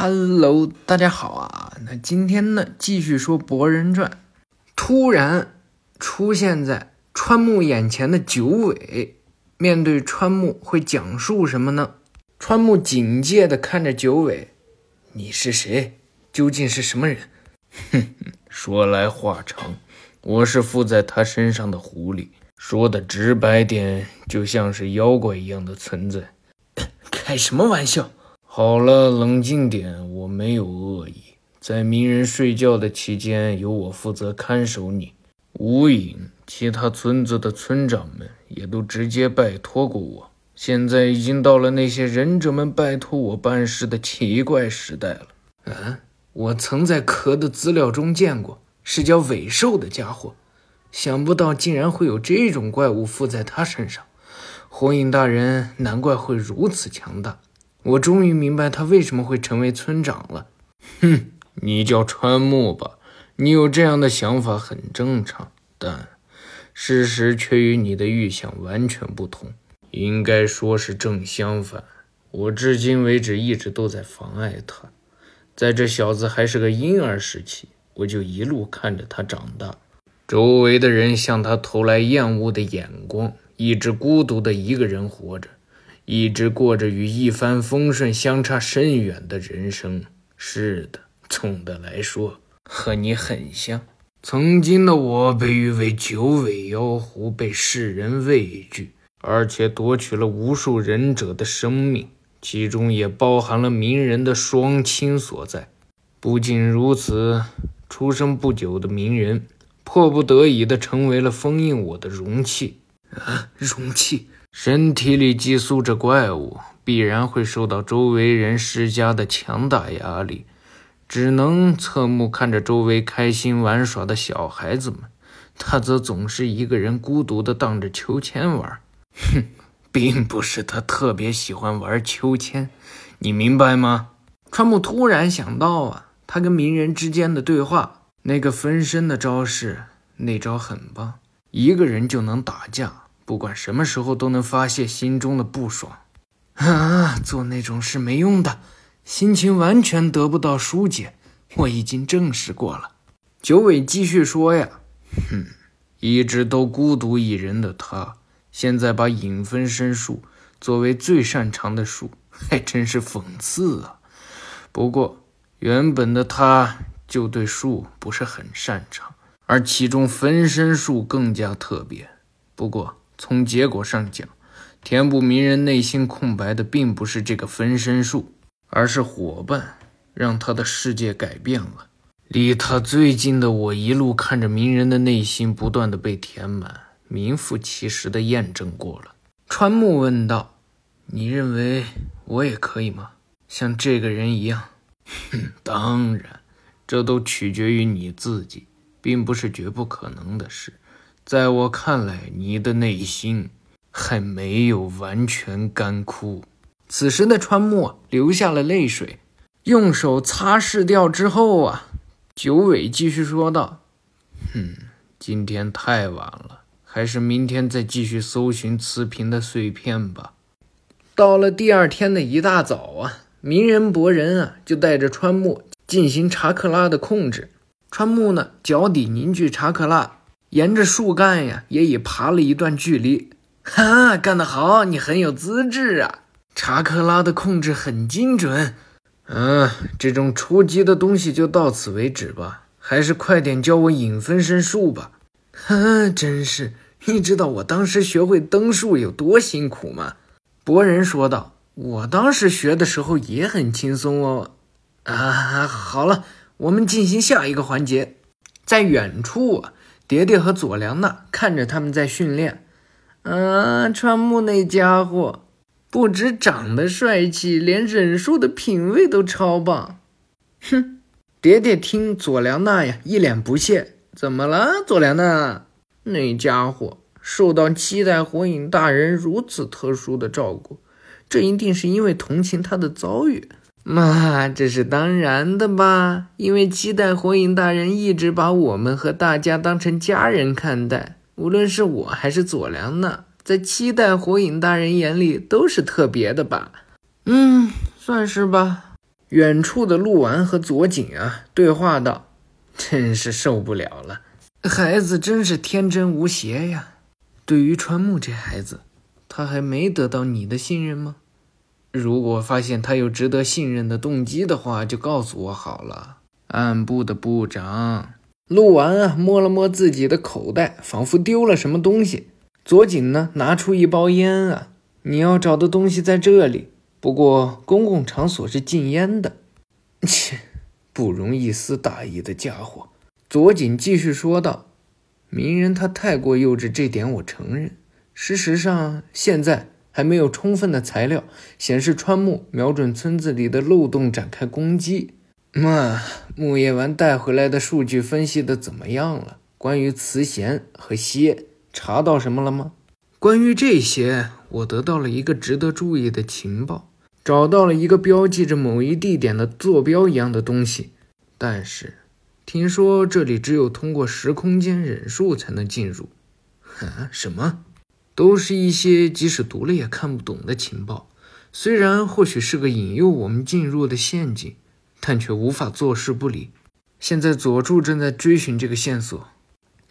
Hello，大家好啊！那今天呢，继续说《博人传》。突然出现在川木眼前的九尾，面对川木会讲述什么呢？川木警戒地看着九尾：“你是谁？究竟是什么人？”哼哼，说来话长，我是附在他身上的狐狸。说的直白点，就像是妖怪一样的存在。开什么玩笑？好了，冷静点，我没有恶意。在鸣人睡觉的期间，由我负责看守你。无影，其他村子的村长们也都直接拜托过我。现在已经到了那些忍者们拜托我办事的奇怪时代了。嗯，我曾在壳的资料中见过，是叫尾兽的家伙。想不到竟然会有这种怪物附在他身上。火影大人难怪会如此强大。我终于明白他为什么会成为村长了。哼，你叫川木吧，你有这样的想法很正常，但事实却与你的预想完全不同。应该说是正相反。我至今为止一直都在妨碍他，在这小子还是个婴儿时期，我就一路看着他长大，周围的人向他投来厌恶的眼光，一直孤独的一个人活着。一直过着与一帆风顺相差甚远的人生。是的，总的来说，和你很像。曾经的我被誉为九尾妖狐，被世人畏惧，而且夺取了无数忍者的生命，其中也包含了鸣人的双亲所在。不仅如此，出生不久的鸣人，迫不得已的成为了封印我的容器。啊，容器。身体里寄宿着怪物，必然会受到周围人施加的强大压力，只能侧目看着周围开心玩耍的小孩子们，他则总是一个人孤独地荡着秋千玩。哼，并不是他特别喜欢玩秋千，你明白吗？川木突然想到啊，他跟鸣人之间的对话，那个分身的招式，那招很棒，一个人就能打架。不管什么时候都能发泄心中的不爽，啊！做那种事没用的，心情完全得不到疏解。我已经证实过了。九尾继续说呀：“哼，一直都孤独一人的他，现在把影分身术作为最擅长的术，还真是讽刺啊。不过原本的他就对术不是很擅长，而其中分身术更加特别。不过。”从结果上讲，填补鸣人内心空白的并不是这个分身术，而是伙伴，让他的世界改变了。离他最近的我，一路看着鸣人的内心不断的被填满，名副其实的验证过了。川木问道：“你认为我也可以吗？像这个人一样？”哼，当然，这都取决于你自己，并不是绝不可能的事。在我看来，你的内心还没有完全干枯。此时的川木流下了泪水，用手擦拭掉之后啊，九尾继续说道：“哼，今天太晚了，还是明天再继续搜寻瓷瓶的碎片吧。”到了第二天的一大早啊，鸣人博人啊就带着川木进行查克拉的控制。川木呢，脚底凝聚查克拉。沿着树干呀，也已爬了一段距离。哈，干得好，你很有资质啊！查克拉的控制很精准。嗯，这种初级的东西就到此为止吧，还是快点教我影分身术吧。哈，真是，你知道我当时学会登树有多辛苦吗？博人说道。我当时学的时候也很轻松哦。啊，好了，我们进行下一个环节，在远处。蝶蝶和佐良娜看着他们在训练。啊，川木那家伙不止长得帅气，连忍术的品味都超棒。哼！蝶蝶听佐良娜呀，一脸不屑。怎么了，佐良娜？那家伙受到七代火影大人如此特殊的照顾，这一定是因为同情他的遭遇。妈，这是当然的吧？因为七代火影大人一直把我们和大家当成家人看待，无论是我还是佐良娜，在七代火影大人眼里都是特别的吧？嗯，算是吧。远处的鹿丸和左景啊对话道：“真是受不了了，孩子真是天真无邪呀。对于川木这孩子，他还没得到你的信任吗？如果发现他有值得信任的动机的话，就告诉我好了。”暗部的部长陆丸啊摸了摸自己的口袋，仿佛丢了什么东西。左井呢拿出一包烟啊，你要找的东西在这里。不过，公共场所是禁烟的。切，不容一丝大意的家伙。左井继续说道：“鸣人他太过幼稚，这点我承认。事实上，现在还没有充分的材料显示川木瞄准村子里的漏洞展开攻击。那木叶丸带回来的数据分析的怎么样了？关于慈弦和蝎，查到什么了吗？关于这些。”我得到了一个值得注意的情报，找到了一个标记着某一地点的坐标一样的东西，但是听说这里只有通过时空间忍术才能进入。啊，什么？都是一些即使读了也看不懂的情报，虽然或许是个引诱我们进入的陷阱，但却无法坐视不理。现在佐助正在追寻这个线索。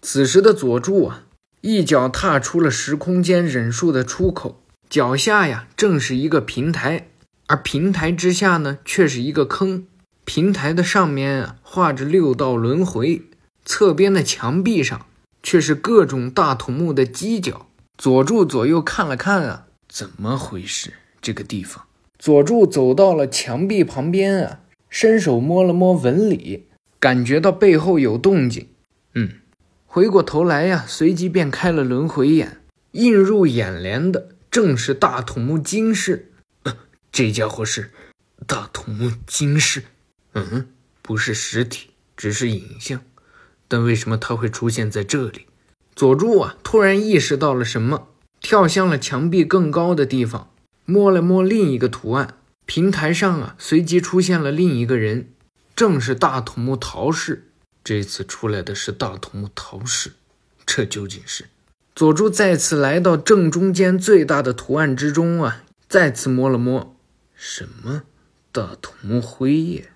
此时的佐助啊。一脚踏出了时空间忍术的出口，脚下呀正是一个平台，而平台之下呢却是一个坑。平台的上面画着六道轮回，侧边的墙壁上却是各种大土木的犄角。佐助左右看了看啊，怎么回事？这个地方，佐助走到了墙壁旁边啊，伸手摸了摸纹理，感觉到背后有动静。嗯。回过头来呀，随即便开了轮回眼，映入眼帘的正是大土木金氏。这家伙是大土木金氏？嗯，不是实体，只是影像。但为什么他会出现在这里？佐助啊，突然意识到了什么，跳向了墙壁更高的地方，摸了摸另一个图案，平台上啊，随即出现了另一个人，正是大土木桃氏。这次出来的是大土木桃氏，这究竟是？佐助再次来到正中间最大的图案之中啊，再次摸了摸，什么大土木辉夜？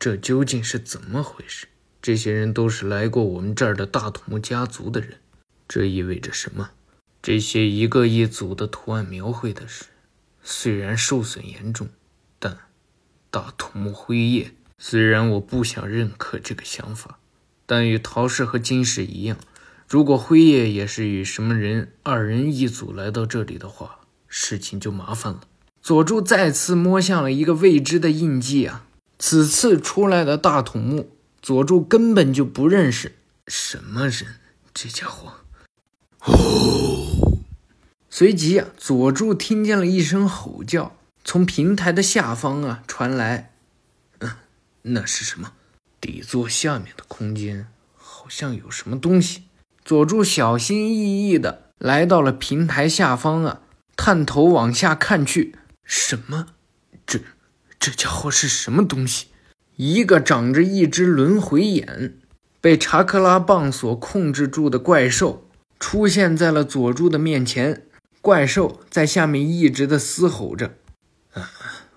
这究竟是怎么回事？这些人都是来过我们这儿的大土木家族的人，这意味着什么？这些一个一组的图案描绘的是，虽然受损严重，但大土木辉夜。虽然我不想认可这个想法。但与陶氏和金氏一样，如果辉夜也是与什么人二人一组来到这里的话，事情就麻烦了。佐助再次摸向了一个未知的印记啊！此次出来的大土木，佐助根本就不认识。什么人？这家伙！哦！随即啊，佐助听见了一声吼叫，从平台的下方啊传来。嗯，那是什么？底座下面的空间好像有什么东西。佐助小心翼翼地来到了平台下方啊，探头往下看去。什么？这这家伙是什么东西？一个长着一只轮回眼、被查克拉棒所控制住的怪兽出现在了佐助的面前。怪兽在下面一直的嘶吼着：“啊，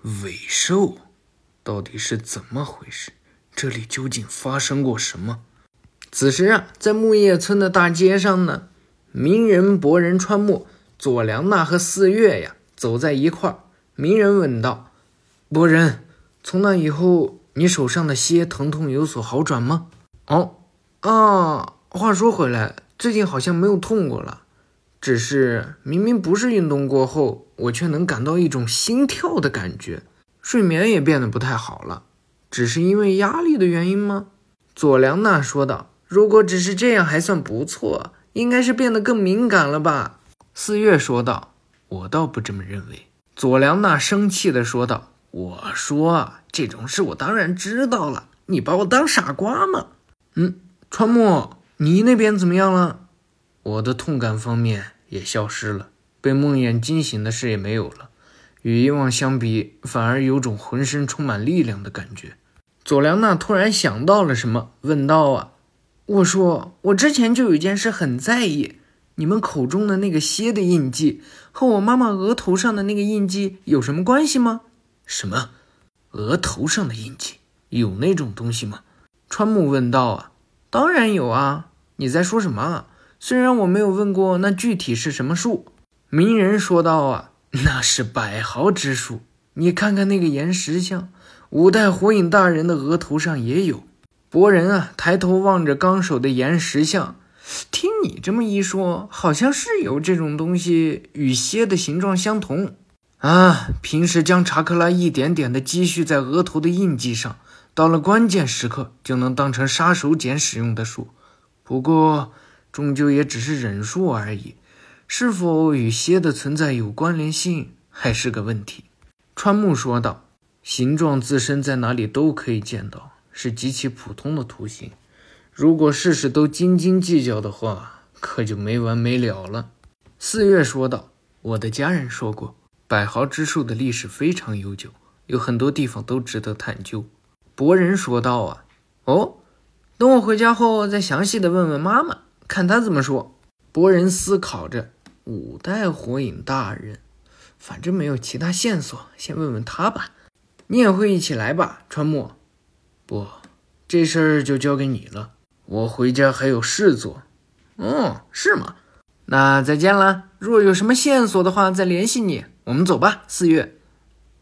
尾兽，到底是怎么回事？”这里究竟发生过什么？此时啊，在木叶村的大街上呢，鸣人、博人、川木、佐良娜和四月呀，走在一块儿。鸣人问道：“博人，从那以后，你手上的蝎疼痛有所好转吗？”“哦，啊，话说回来，最近好像没有痛过了，只是明明不是运动过后，我却能感到一种心跳的感觉，睡眠也变得不太好了。”只是因为压力的原因吗？佐良娜说道。如果只是这样还算不错，应该是变得更敏感了吧？四月说道。我倒不这么认为。佐良娜生气地说道。我说这种事我当然知道了，你把我当傻瓜吗？嗯，川木，你那边怎么样了？我的痛感方面也消失了，被梦魇惊醒的事也没有了。与以往相比，反而有种浑身充满力量的感觉。佐良娜突然想到了什么，问道：“啊，我说，我之前就有一件事很在意，你们口中的那个蝎的印记和我妈妈额头上的那个印记有什么关系吗？”“什么？额头上的印记，有那种东西吗？川木问道。啊，当然有啊！你在说什么？虽然我没有问过那具体是什么树，鸣人说道。啊，那是百毫之树。你看看那个岩石像，五代火影大人的额头上也有。博人啊，抬头望着纲手的岩石像，听你这么一说，好像是有这种东西，与蝎的形状相同。啊，平时将查克拉一点点的积蓄在额头的印记上，到了关键时刻就能当成杀手锏使用的术。不过，终究也只是忍术而已，是否与蝎的存在有关联性，还是个问题。川木说道：“形状自身在哪里都可以见到，是极其普通的图形。如果事事都斤斤计较的话，可就没完没了了。”四月说道：“我的家人说过。”百毫之术的历史非常悠久，有很多地方都值得探究。博人说道：“啊，哦，等我回家后再详细的问问妈妈，看她怎么说。”博人思考着，五代火影大人，反正没有其他线索，先问问他吧。你也会一起来吧，川木？不，这事儿就交给你了。我回家还有事做。哦，是吗？那再见了。若有什么线索的话，再联系你。我们走吧，四月。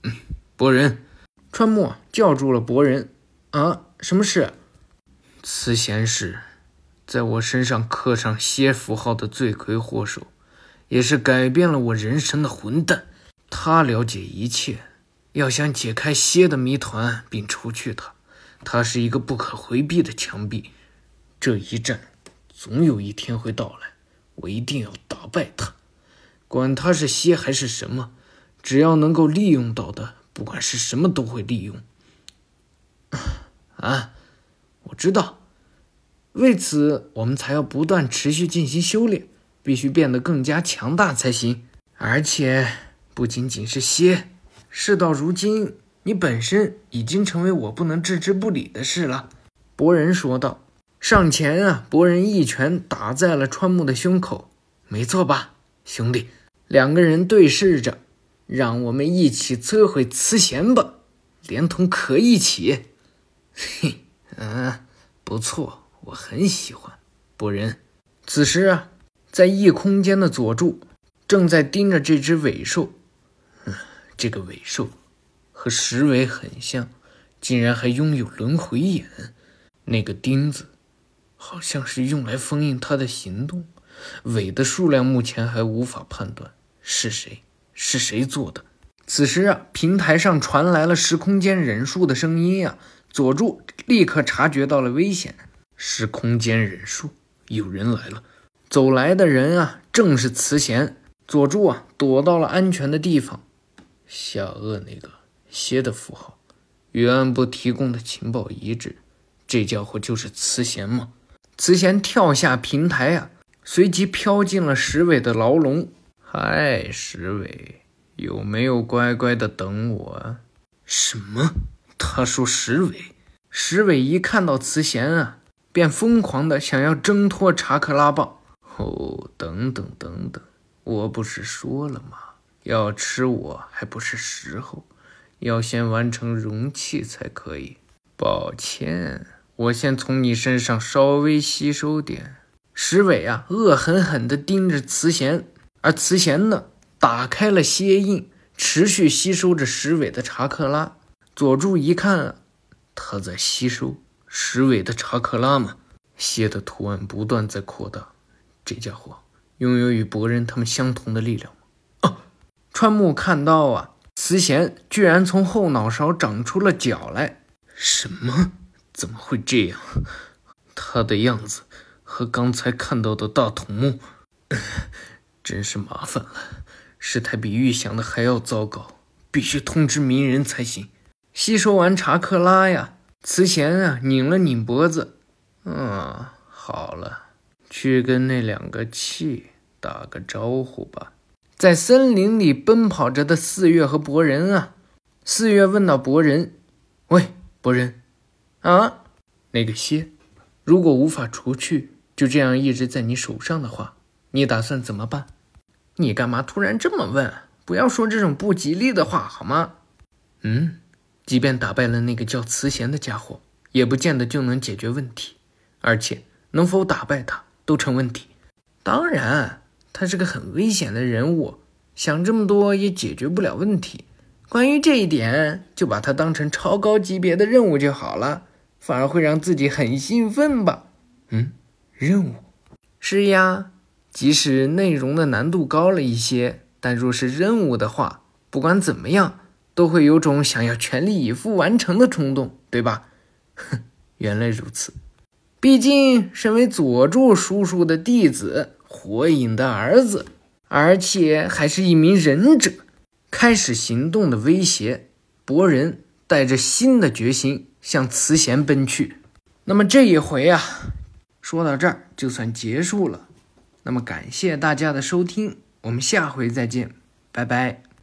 嗯，博人，川木叫住了博人。啊，什么事？慈贤是，在我身上刻上蝎符号的罪魁祸首，也是改变了我人生的混蛋。他了解一切，要想解开蝎的谜团并除去它，它是一个不可回避的墙壁。这一战，总有一天会到来，我一定要打败他。管他是蝎还是什么，只要能够利用到的，不管是什么都会利用。啊，我知道，为此我们才要不断持续进行修炼，必须变得更加强大才行。而且不仅仅是蝎，事到如今，你本身已经成为我不能置之不理的事了。”博人说道。上前啊，博人一拳打在了川木的胸口。没错吧？兄弟，两个人对视着，让我们一起摧毁慈贤吧，连同可一起。嘿，嗯，不错，我很喜欢。博人，此时啊，在异空间的佐助正在盯着这只尾兽。嗯，这个尾兽和石尾很像，竟然还拥有轮回眼。那个钉子，好像是用来封印他的行动。尾的数量目前还无法判断是谁是谁做的。此时啊，平台上传来了时空间忍术的声音啊，佐助立刻察觉到了危险。时空间忍术，有人来了。走来的人啊，正是慈贤。佐助啊，躲到了安全的地方。下颚那个蝎的符号，与暗部提供的情报一致，这家伙就是慈贤吗？慈贤跳下平台啊。随即飘进了石尾的牢笼。嗨，石伟，有没有乖乖的等我？什么？他说石伟。石伟一看到慈贤啊，便疯狂的想要挣脱查克拉棒。哦，等等等等，我不是说了吗？要吃我还不是时候，要先完成容器才可以。抱歉，我先从你身上稍微吸收点。石伟啊，恶狠狠地盯着慈贤，而慈贤呢，打开了蝎印，持续吸收着石尾的查克拉。佐助一看，他在吸收石尾的查克拉吗？蝎的图案不断在扩大，这家伙拥有与博人他们相同的力量吗？哦，川木看到啊，慈贤居然从后脑勺长出了角来。什么？怎么会这样？他的样子。和刚才看到的大筒木，真是麻烦了。事态比预想的还要糟糕，必须通知鸣人才行。吸收完查克拉呀，慈贤啊拧了拧脖子。嗯，好了，去跟那两个气打个招呼吧。在森林里奔跑着的四月和博人啊，四月问到博人：“喂，博人，啊，那个蝎，如果无法除去？”就这样一直在你手上的话，你打算怎么办？你干嘛突然这么问？不要说这种不吉利的话好吗？嗯，即便打败了那个叫慈贤的家伙，也不见得就能解决问题，而且能否打败他都成问题。当然，他是个很危险的人物，想这么多也解决不了问题。关于这一点，就把它当成超高级别的任务就好了，反而会让自己很兴奋吧？嗯，任务是呀，即使内容的难度高了一些，但若是任务的话，不管怎么样。都会有种想要全力以赴完成的冲动，对吧？哼，原来如此。毕竟，身为佐助叔叔的弟子，火影的儿子，而且还是一名忍者，开始行动的威胁，博人带着新的决心向慈贤奔去。那么这一回啊，说到这儿就算结束了。那么感谢大家的收听，我们下回再见，拜拜。